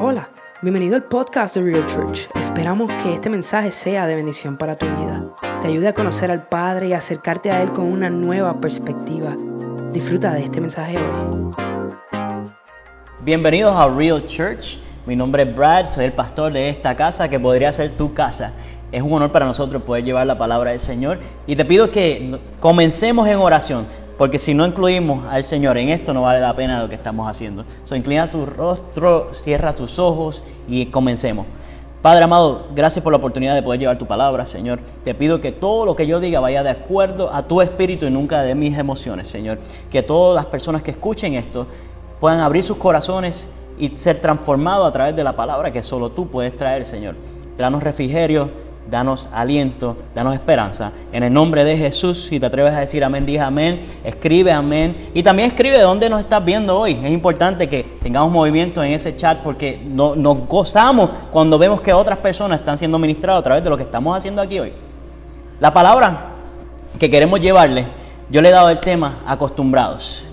Hola, bienvenido al podcast de Real Church. Esperamos que este mensaje sea de bendición para tu vida. Te ayude a conocer al Padre y acercarte a Él con una nueva perspectiva. Disfruta de este mensaje hoy. Bienvenidos a Real Church. Mi nombre es Brad, soy el pastor de esta casa que podría ser tu casa. Es un honor para nosotros poder llevar la palabra del Señor y te pido que comencemos en oración. Porque si no incluimos al Señor en esto, no vale la pena lo que estamos haciendo. So, inclina tu rostro, cierra tus ojos y comencemos. Padre amado, gracias por la oportunidad de poder llevar tu palabra, Señor. Te pido que todo lo que yo diga vaya de acuerdo a tu espíritu y nunca de mis emociones, Señor. Que todas las personas que escuchen esto puedan abrir sus corazones y ser transformados a través de la palabra que solo tú puedes traer, Señor. Danos refrigerio, danos aliento, danos esperanza. En el nombre de Jesús, si te atreves a decir amén, diga amén, escribe amén. Y también escribe de dónde nos estás viendo hoy. Es importante que tengamos movimiento en ese chat porque no, nos gozamos cuando vemos que otras personas están siendo ministradas a través de lo que estamos haciendo aquí hoy. La palabra que queremos llevarle, yo le he dado el tema acostumbrados.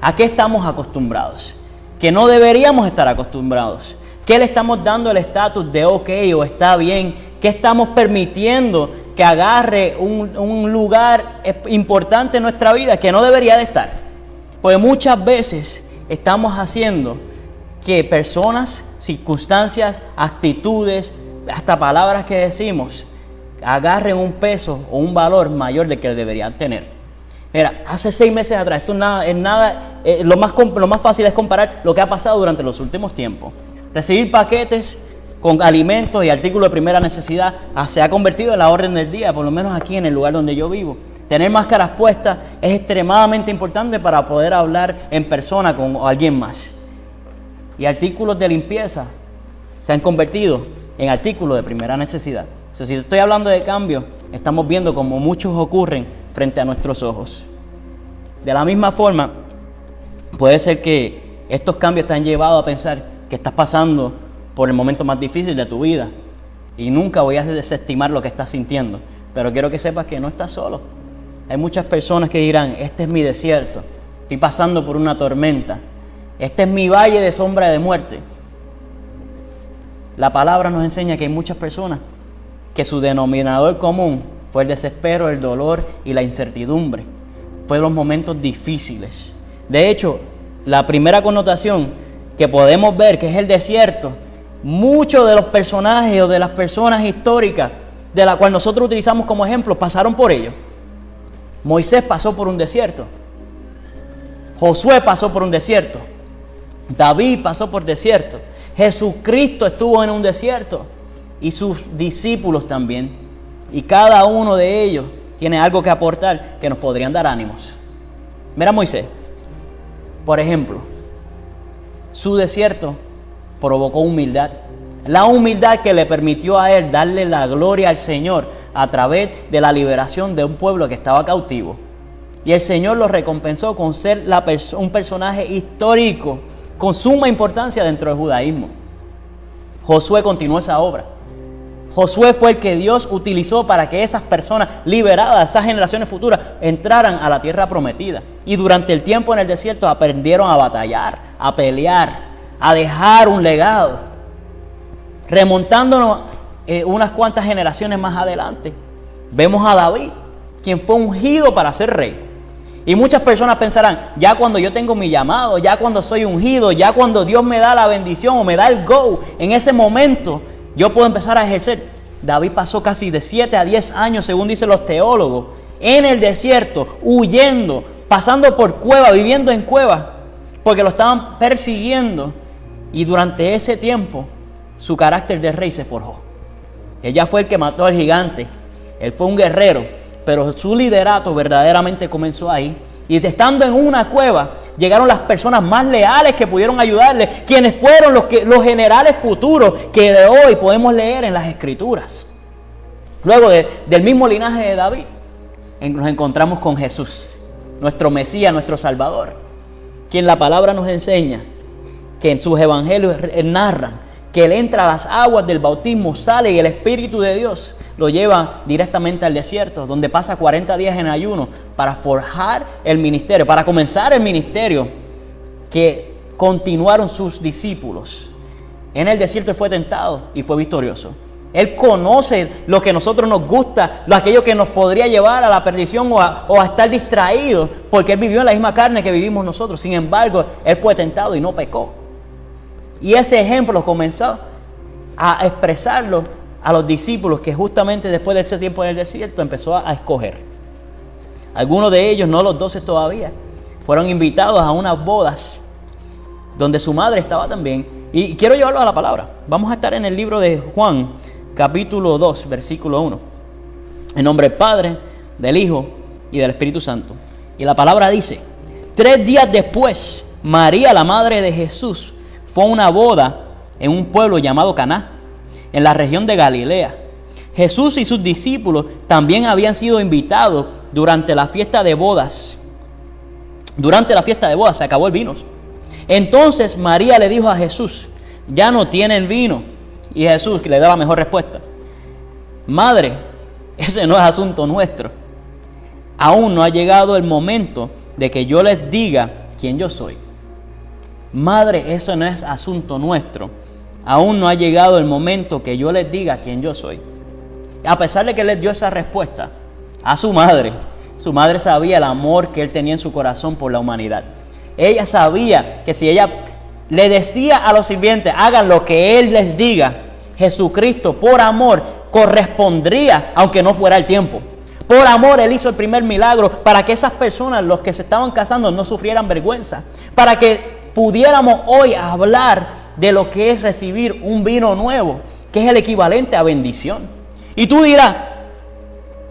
¿A qué estamos acostumbrados? Que no deberíamos estar acostumbrados. ¿Qué le estamos dando el estatus de ok o está bien? ¿Qué estamos permitiendo que agarre un, lugar importante en nuestra vida que no debería de estar? Porque muchas veces estamos haciendo que personas, circunstancias, actitudes, hasta palabras que decimos, agarren un peso o un valor mayor de que deberían tener. Mira, hace seis meses atrás, esto nada, es nada, eh, lo, más, lo más fácil es comparar lo que ha pasado durante los últimos tiempos. Recibir paquetes con alimentos y artículos de primera necesidad ah, se ha convertido en la orden del día, por lo menos aquí en el lugar donde yo vivo. Tener máscaras puestas es extremadamente importante para poder hablar en persona con alguien más. Y artículos de limpieza se han convertido en artículos de primera necesidad. si estoy hablando de cambio, estamos viendo como muchos ocurren frente a nuestros ojos. De la misma forma, puede ser que estos cambios te han llevado a pensar que estás pasando por el momento más difícil de tu vida. Y nunca voy a desestimar lo que estás sintiendo. Pero quiero que sepas que no estás solo. Hay muchas personas que dirán, este es mi desierto. Estoy pasando por una tormenta. Este es mi valle de sombra de muerte. La palabra nos enseña que hay muchas personas que su denominador común fue el desespero, el dolor y la incertidumbre. Fue los momentos difíciles. De hecho, la primera connotación que podemos ver, que es el desierto, muchos de los personajes o de las personas históricas de la cual nosotros utilizamos como ejemplo pasaron por ello. Moisés pasó por un desierto. Josué pasó por un desierto. David pasó por desierto. Jesucristo estuvo en un desierto. Y sus discípulos también. Y cada uno de ellos tiene algo que aportar que nos podrían dar ánimos. Mira Moisés, por ejemplo, su desierto provocó humildad. La humildad que le permitió a él darle la gloria al Señor a través de la liberación de un pueblo que estaba cautivo. Y el Señor lo recompensó con ser un personaje histórico con suma importancia dentro del judaísmo. Josué continuó esa obra. Josué fue el que Dios utilizó para que esas personas liberadas, esas generaciones futuras, entraran a la tierra prometida. Y durante el tiempo en el desierto aprendieron a batallar, a pelear, a dejar un legado. Remontándonos eh, unas cuantas generaciones más adelante, vemos a David, quien fue ungido para ser rey. Y muchas personas pensarán, ya cuando yo tengo mi llamado, ya cuando soy ungido, ya cuando Dios me da la bendición o me da el go, en ese momento yo puedo empezar a ejercer. David pasó casi de 7 a 10 años, según dicen los teólogos, en el desierto, huyendo, pasando por cuevas, viviendo en cuevas, porque lo estaban persiguiendo. Y durante ese tiempo, su carácter de rey se forjó. Ella fue el que mató al gigante. Él fue un guerrero, pero su liderato verdaderamente comenzó ahí. Y estando en una cueva, llegaron las personas más leales que pudieron ayudarle, quienes fueron los, que, los generales futuros que de hoy podemos leer en las escrituras. Luego del mismo linaje de David, nos encontramos con Jesús, nuestro Mesías, nuestro Salvador, quien la palabra nos enseña que en sus evangelios narran que él entra a las aguas del bautismo, sale y el Espíritu de Dios lo lleva directamente al desierto, donde pasa 40 días en ayuno para forjar el ministerio, para comenzar el ministerio que continuaron sus discípulos. En el desierto fue tentado y fue victorioso. Él conoce lo que a nosotros nos gusta, lo aquello que nos podría llevar a la perdición o a, o a estar distraídos, porque Él vivió en la misma carne que vivimos nosotros. Sin embargo, Él fue tentado y no pecó. Y ese ejemplo comenzó a expresarlo a los discípulos que justamente después de ese tiempo en el desierto empezó a, escoger. Algunos de ellos, no los doce todavía, fueron invitados a unas bodas donde su madre estaba también. Y quiero llevarlo a la palabra. Vamos a estar en el libro de Juan, capítulo 2, versículo 1. En nombre del Padre, del Hijo y del Espíritu Santo. Y la palabra dice, tres días después, María, la madre de Jesús, fue una boda en un pueblo llamado Caná, en la región de Galilea. Jesús y sus discípulos también habían sido invitados durante la fiesta de bodas. Durante la fiesta de bodas se acabó el vino. Entonces María le dijo a Jesús, ya no tienen vino. Y Jesús le da la mejor respuesta. Madre, ese no es asunto nuestro. Aún no ha llegado el momento de que yo les diga quién yo soy. Madre, eso no es asunto nuestro. Aún no ha llegado el momento que yo les diga quién yo soy. A pesar de que les dio esa respuesta a su madre, su madre sabía el amor que él tenía en su corazón por la humanidad. Ella sabía que si ella le decía a los sirvientes, hagan lo que él les diga, Jesucristo por amor correspondría, aunque no fuera el tiempo. Por amor Él hizo el primer milagro para que esas personas, los que se estaban casando, no sufrieran vergüenza. Para que pudiéramos hoy hablar de lo que es recibir un vino nuevo, que es el equivalente a bendición. Y tú dirás,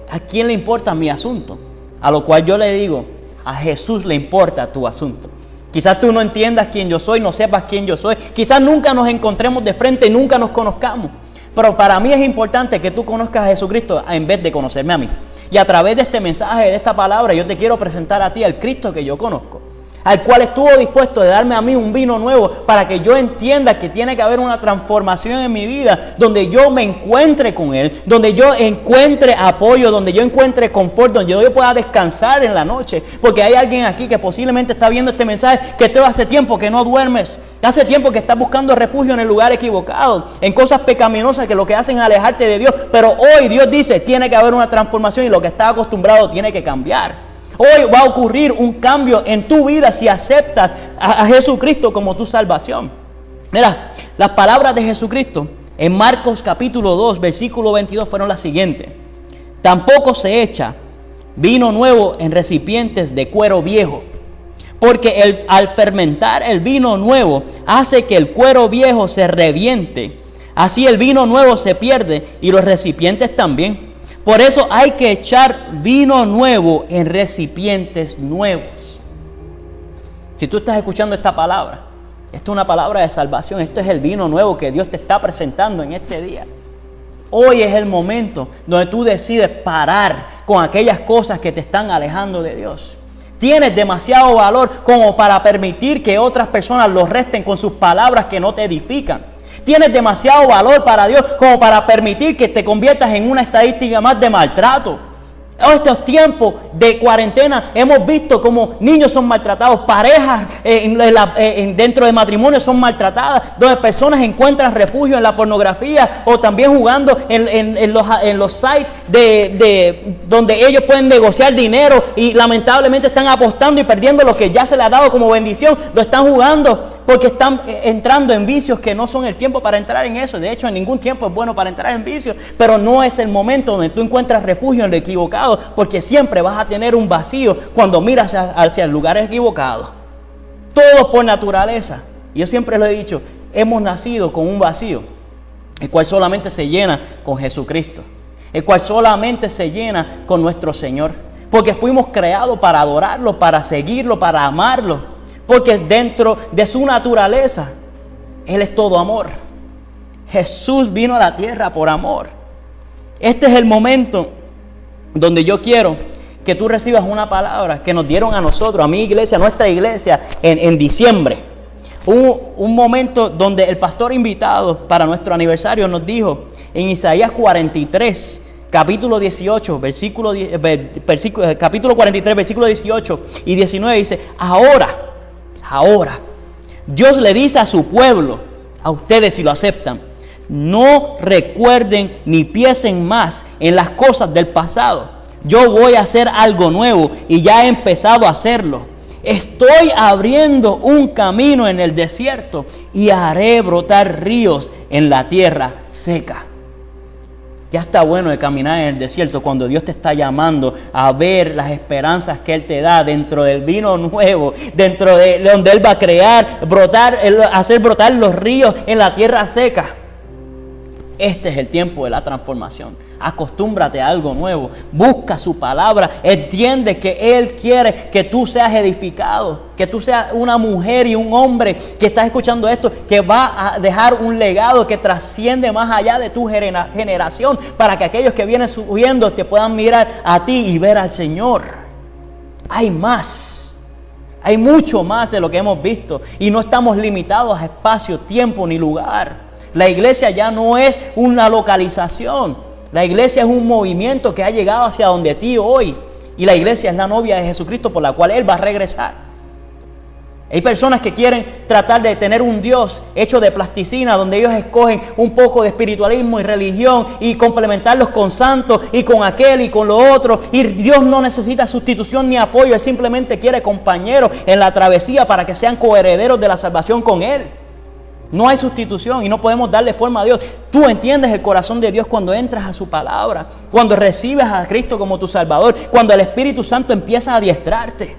¿a quién le importa mi asunto? A lo cual yo le digo, a Jesús le importa tu asunto. Quizás tú no entiendas quién yo soy, no sepas quién yo soy. Quizás nunca nos encontremos de frente nunca nos conozcamos. Pero para mí es importante que tú conozcas a Jesucristo en vez de conocerme a mí. Y a través de este mensaje, de esta palabra, yo te quiero presentar a ti al Cristo que yo conozco al cual estuvo dispuesto de darme a mí un vino nuevo para que yo entienda que tiene que haber una transformación en mi vida, donde yo me encuentre con Él, donde yo encuentre apoyo, donde yo encuentre confort, donde yo pueda descansar en la noche. Porque hay alguien aquí que posiblemente está viendo este mensaje que te hace tiempo que no duermes, hace tiempo que estás buscando refugio en el lugar equivocado, en cosas pecaminosas que lo que hacen es alejarte de Dios. Pero hoy Dios dice, tiene que haber una transformación y lo que estás acostumbrado tiene que cambiar. Hoy va a ocurrir un cambio en tu vida si aceptas a, Jesucristo como tu salvación. Mira, las palabras de Jesucristo en Marcos capítulo 2, versículo 22 fueron las siguientes. Tampoco se echa vino nuevo en recipientes de cuero viejo, porque el, al fermentar el vino nuevo hace que el cuero viejo se reviente. Así el vino nuevo se pierde y los recipientes también. Por eso hay que echar vino nuevo en recipientes nuevos. Si tú estás escuchando esta palabra, esto es una palabra de salvación, esto es el vino nuevo que Dios te está presentando en este día. Hoy es el momento donde tú decides parar con aquellas cosas que te están alejando de Dios. Tienes demasiado valor como para permitir que otras personas lo resten con sus palabras que no te edifican. Tienes demasiado valor para Dios como para permitir que te conviertas en una estadística más de maltrato. En estos tiempos de cuarentena hemos visto como niños son maltratados, parejas eh, eh, dentro de matrimonio son maltratadas, donde personas encuentran refugio en la pornografía o también jugando en, los, sites de, donde ellos pueden negociar dinero y lamentablemente están apostando y perdiendo lo que ya se les ha dado como bendición, lo están jugando porque están eh, entrando en vicios que no son el tiempo para entrar en eso. De hecho, en ningún tiempo es bueno para entrar en vicios, pero no es el momento donde tú encuentras refugio en lo equivocado, porque siempre vas a tener un vacío cuando miras hacia, el lugar equivocado. Todo por naturaleza. Yo siempre lo he dicho, hemos nacido con un vacío, el cual solamente se llena con Jesucristo, el cual solamente se llena con nuestro Señor, porque fuimos creados para adorarlo, para seguirlo, para amarlo. Porque dentro de su naturaleza, Él es todo amor. Jesús vino a la tierra por amor. Este es el momento donde yo quiero que tú recibas una palabra que nos dieron a nosotros, a mi iglesia, a nuestra iglesia, en, diciembre. Un, un, momento donde el pastor invitado para nuestro aniversario nos dijo en Isaías 43, capítulo 18, versículo, versículo, capítulo 43, versículo 18 y 19 dice, ahora Ahora, Dios le dice a su pueblo, a ustedes si lo aceptan. No recuerden ni piensen más en las cosas del pasado. Yo voy a hacer algo nuevo y ya he empezado a hacerlo. Estoy abriendo un camino en el desierto y haré brotar ríos en la tierra seca. Ya está bueno de caminar en el desierto cuando Dios te está llamando a ver las esperanzas que Él te da dentro del vino nuevo, dentro de donde Él va a crear, brotar, hacer brotar los ríos en la tierra seca. Este es el tiempo de la transformación. Acostúmbrate a algo nuevo. Busca su palabra. Entiende que Él quiere que tú seas edificado. Que tú seas una mujer y un hombre que estás escuchando esto. Que va a dejar un legado que trasciende más allá de tu generación. Para que aquellos que vienen subiendo te puedan mirar a ti y ver al Señor. Hay más. Hay mucho más de lo que hemos visto. Y no estamos limitados a espacio, tiempo ni lugar. La iglesia ya no es una localización. La iglesia es un movimiento que ha llegado hacia donde ti hoy. Y la iglesia es la novia de Jesucristo por la cual Él va a regresar. Hay personas que quieren tratar de tener un Dios hecho de plasticina, donde ellos escogen un poco de espiritualismo y religión y complementarlos con santos y con aquel y con lo otro. Y Dios no necesita sustitución ni apoyo, Él simplemente quiere compañeros en la travesía para que sean coherederos de la salvación con Él. No hay sustitución y no podemos darle forma a Dios. Tú entiendes el corazón de Dios cuando entras a su palabra, cuando recibes a Cristo como tu Salvador, cuando el Espíritu Santo empieza a adiestrarte.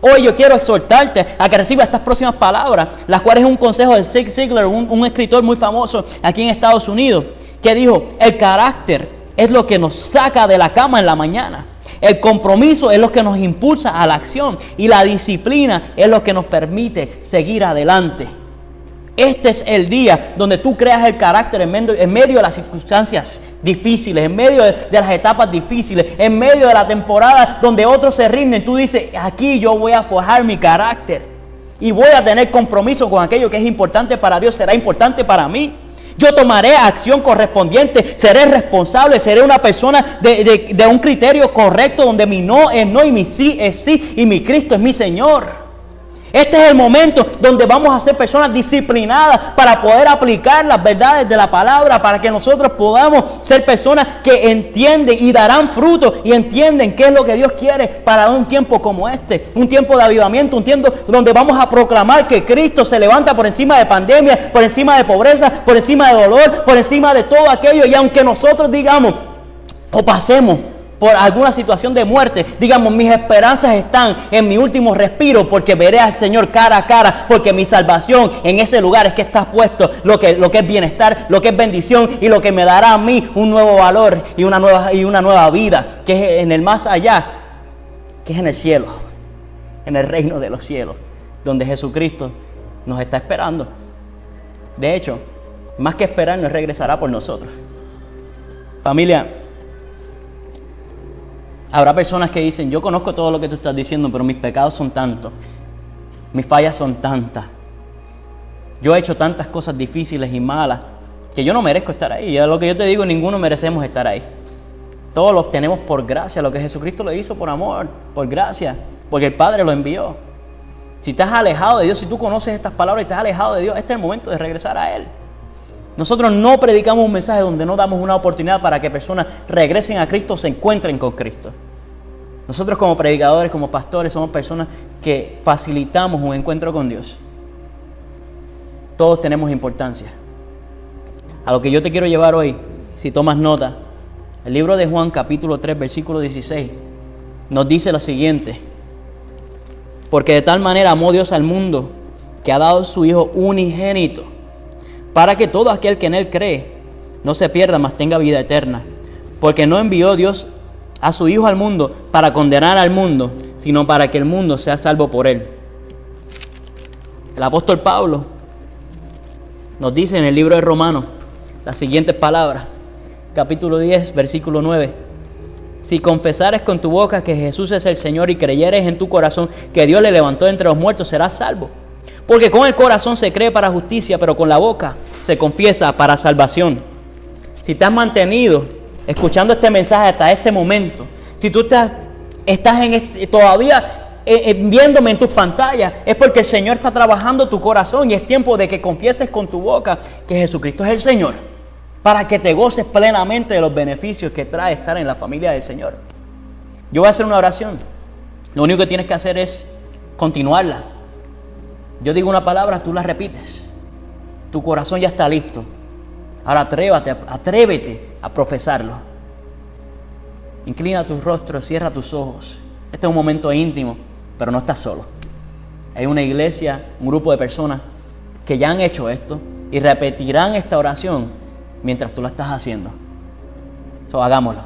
Hoy yo quiero exhortarte a que recibas estas próximas palabras, las cuales es un consejo de Zig Ziglar, un, un escritor muy famoso aquí en Estados Unidos, que dijo, el carácter es lo que nos saca de la cama en la mañana. El compromiso es lo que nos impulsa a la acción y la disciplina es lo que nos permite seguir adelante. Este es el día donde tú creas el carácter en medio, de las circunstancias difíciles, en medio de, las etapas difíciles, en medio de la temporada donde otros se rinden. Tú dices, aquí yo voy a forjar mi carácter y voy a tener compromiso con aquello que es importante para Dios, será importante para mí. Yo tomaré acción correspondiente, seré responsable, seré una persona de, un criterio correcto donde mi no es no y mi sí es sí y mi Cristo es mi Señor. Este es el momento donde vamos a ser personas disciplinadas para poder aplicar las verdades de la palabra, para que nosotros podamos ser personas que entienden y darán fruto y entienden qué es lo que Dios quiere para un tiempo como este, un tiempo de avivamiento, un tiempo donde vamos a proclamar que Cristo se levanta por encima de pandemia, por encima de pobreza, por encima de dolor, por encima de todo aquello. Y aunque nosotros digamos o pasemos por alguna situación de muerte, digamos, mis esperanzas están en mi último respiro porque veré al Señor cara a cara, porque mi salvación en ese lugar es que está puesto lo que, lo que es bienestar, lo que es bendición y lo que me dará a mí un nuevo valor y una nueva, y una nueva vida, que es en el más allá, que es en el cielo, en el reino de los cielos, donde Jesucristo nos está esperando. De hecho, más que esperar, nos regresará por nosotros. Familia, Habrá personas que dicen, yo conozco todo lo que tú estás diciendo, pero mis pecados son tantos, mis fallas son tantas. Yo he hecho tantas cosas difíciles y malas que yo no merezco estar ahí. Y lo que yo te digo, ninguno merecemos estar ahí. Todos lo obtenemos por gracia, lo que Jesucristo lo hizo por amor, por gracia, porque el Padre lo envió. Si estás alejado de Dios, si tú conoces estas palabras y estás alejado de Dios, este es el momento de regresar a Él. Nosotros no predicamos un mensaje donde no damos una oportunidad para que personas regresen a Cristo o se encuentren con Cristo. Nosotros como predicadores, como pastores, somos personas que facilitamos un encuentro con Dios. Todos tenemos importancia. A lo que yo te quiero llevar hoy, si tomas nota, el libro de Juan capítulo 3, versículo 16, nos dice lo siguiente. Porque de tal manera amó Dios al mundo que ha dado su Hijo unigénito para que todo aquel que en Él cree no se pierda, mas tenga vida eterna. Porque no envió Dios a su Hijo al mundo para condenar al mundo, sino para que el mundo sea salvo por Él. El apóstol Pablo nos dice en el libro de Romanos las siguientes palabras, capítulo 10, versículo 9. Si confesares con tu boca que Jesús es el Señor y creyeres en tu corazón que Dios le levantó entre los muertos, serás salvo. Porque con el corazón se cree para justicia, pero con la boca se confiesa para salvación. Si te has mantenido escuchando este mensaje hasta este momento, si tú estás, en este, todavía eh, eh, viéndome en tus pantallas, es porque el Señor está trabajando tu corazón y es tiempo de que confieses con tu boca que Jesucristo es el Señor, para que te goces plenamente de los beneficios que trae estar en la familia del Señor. Yo voy a hacer una oración. Lo único que tienes que hacer es continuarla. Yo digo una palabra, tú la repites. Tu corazón ya está listo. Ahora atrévate, atrévete a profesarlo. Inclina tu rostro, cierra tus ojos. Este es un momento íntimo, pero no estás solo. Hay una iglesia, un grupo de personas que ya han hecho esto y repetirán esta oración mientras tú la estás haciendo. So, hagámoslo.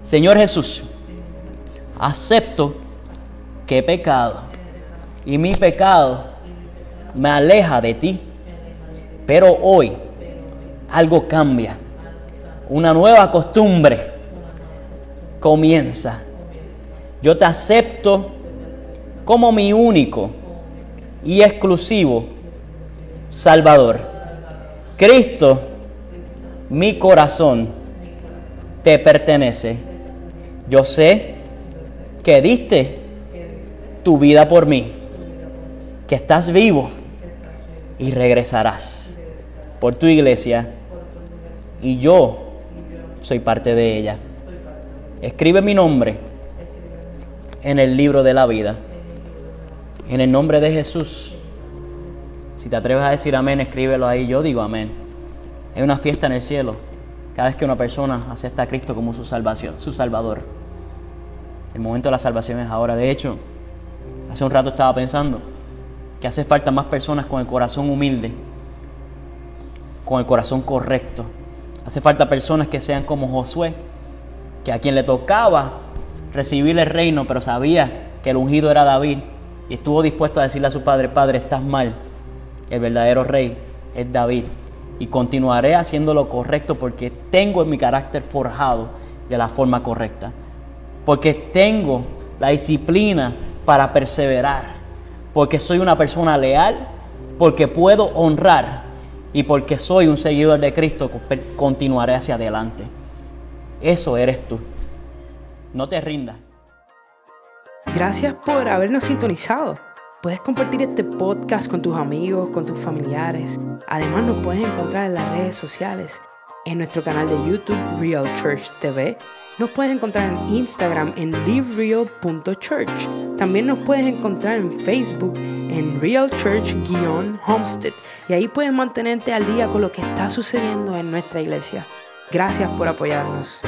Señor Jesús, acepto que he pecado y mi pecado me aleja de ti. Pero hoy algo cambia. Una nueva costumbre comienza. Yo te acepto como mi único y exclusivo Salvador. Cristo, mi corazón te pertenece. Yo sé que diste tu vida por mí, que estás vivo y regresarás por tu iglesia y yo soy parte de ella. Escribe mi nombre en el libro de la vida. En el nombre de Jesús. Si te atreves a decir amén, escríbelo ahí. Yo digo amén. Hay una fiesta en el cielo cada vez que una persona acepta a Cristo como su salvación, su salvador. El momento de la salvación es ahora. De hecho, hace un rato estaba pensando que hace falta más personas con el corazón humilde, con el corazón correcto. Hace falta personas que sean como Josué, que a quien le tocaba recibir el reino, pero sabía que el ungido era David y estuvo dispuesto a decirle a su padre, Padre, estás mal, el verdadero rey es David y continuaré haciendo lo correcto porque tengo en mi carácter forjado de la forma correcta, porque tengo la disciplina para perseverar, porque soy una persona leal, porque puedo honrar y porque soy un seguidor de Cristo, continuaré hacia adelante. Eso eres tú. No te rindas. Gracias por habernos sintonizado. Puedes compartir este podcast con tus amigos, con tus familiares. Además nos puedes encontrar en las redes sociales, en nuestro canal de YouTube Real Church TV. Nos puedes encontrar en Instagram en livereal.church. También nos puedes encontrar en Facebook en Real Church-Homestead. Y ahí puedes mantenerte al día con lo que está sucediendo en nuestra iglesia. Gracias por apoyarnos.